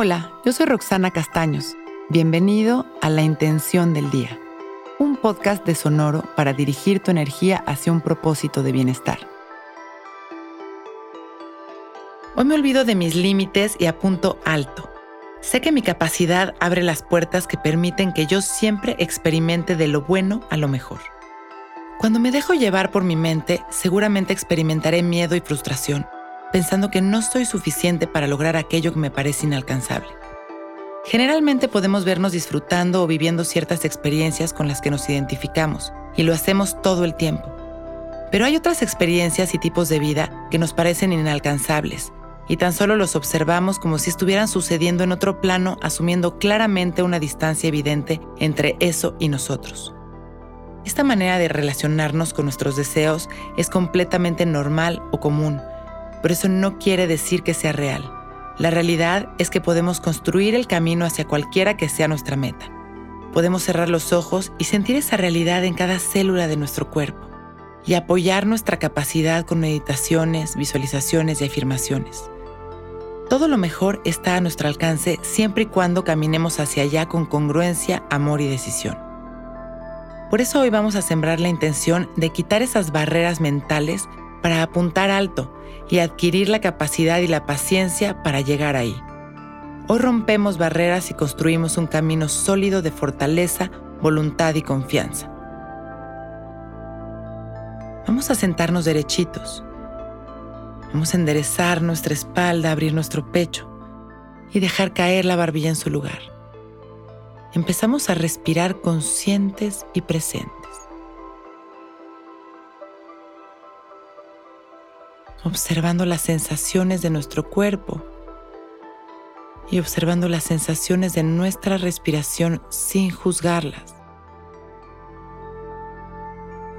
Hola, yo soy Roxana Castaños. Bienvenido a La Intención del Día, un podcast de Sonoro para dirigir tu energía hacia un propósito de bienestar. Hoy me olvido de mis límites y apunto alto. Sé que mi capacidad abre las puertas que permiten que yo siempre experimente de lo bueno a lo mejor. Cuando me dejo llevar por mi mente, seguramente experimentaré miedo y frustración pensando que no soy suficiente para lograr aquello que me parece inalcanzable. Generalmente podemos vernos disfrutando o viviendo ciertas experiencias con las que nos identificamos, y lo hacemos todo el tiempo. Pero hay otras experiencias y tipos de vida que nos parecen inalcanzables, y tan solo los observamos como si estuvieran sucediendo en otro plano, asumiendo claramente una distancia evidente entre eso y nosotros. Esta manera de relacionarnos con nuestros deseos es completamente normal o común, pero eso no quiere decir que sea real. La realidad es que podemos construir el camino hacia cualquiera que sea nuestra meta. Podemos cerrar los ojos y sentir esa realidad en cada célula de nuestro cuerpo y apoyar nuestra capacidad con meditaciones, visualizaciones y afirmaciones. Todo lo mejor está a nuestro alcance siempre y cuando caminemos hacia allá con congruencia, amor y decisión. Por eso hoy vamos a sembrar la intención de quitar esas barreras mentales para apuntar alto y adquirir la capacidad y la paciencia para llegar ahí. Hoy rompemos barreras y construimos un camino sólido de fortaleza, voluntad y confianza. Vamos a sentarnos derechitos. Vamos a enderezar nuestra espalda, abrir nuestro pecho y dejar caer la barbilla en su lugar. Empezamos a respirar conscientes y presentes. Observando las sensaciones de nuestro cuerpo y observando las sensaciones de nuestra respiración sin juzgarlas.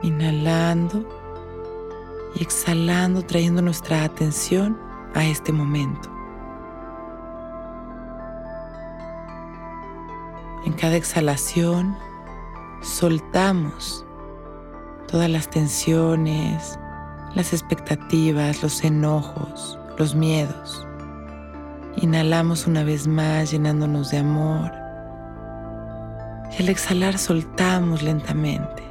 Inhalando y exhalando, trayendo nuestra atención a este momento. En cada exhalación soltamos todas las tensiones, las expectativas, los enojos, los miedos. Inhalamos una vez más llenándonos de amor. Y al exhalar soltamos lentamente.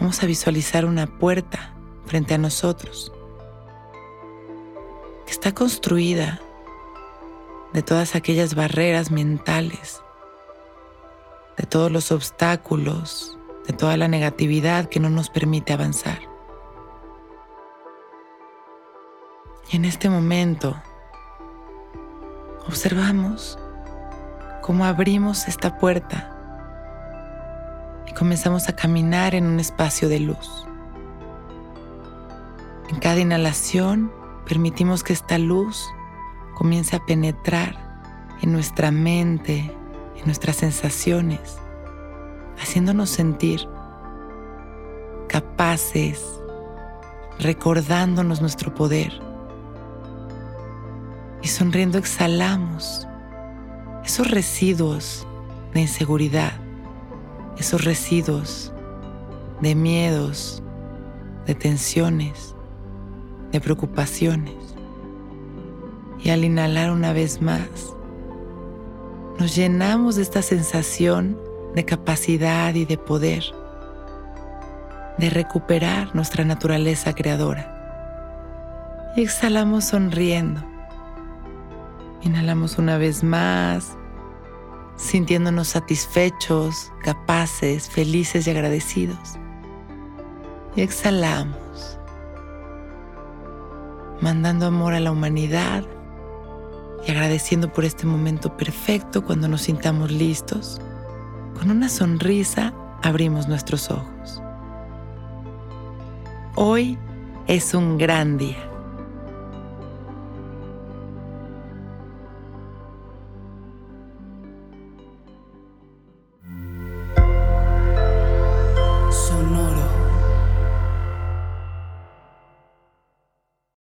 Vamos a visualizar una puerta frente a nosotros que está construida de todas aquellas barreras mentales, de todos los obstáculos de toda la negatividad que no nos permite avanzar. Y en este momento observamos cómo abrimos esta puerta y comenzamos a caminar en un espacio de luz. En cada inhalación permitimos que esta luz comience a penetrar en nuestra mente, en nuestras sensaciones haciéndonos sentir capaces, recordándonos nuestro poder. Y sonriendo exhalamos esos residuos de inseguridad, esos residuos de miedos, de tensiones, de preocupaciones. Y al inhalar una vez más, nos llenamos de esta sensación de capacidad y de poder de recuperar nuestra naturaleza creadora. Y exhalamos sonriendo. Inhalamos una vez más, sintiéndonos satisfechos, capaces, felices y agradecidos. Y exhalamos, mandando amor a la humanidad y agradeciendo por este momento perfecto cuando nos sintamos listos con una sonrisa abrimos nuestros ojos. Hoy es un gran día.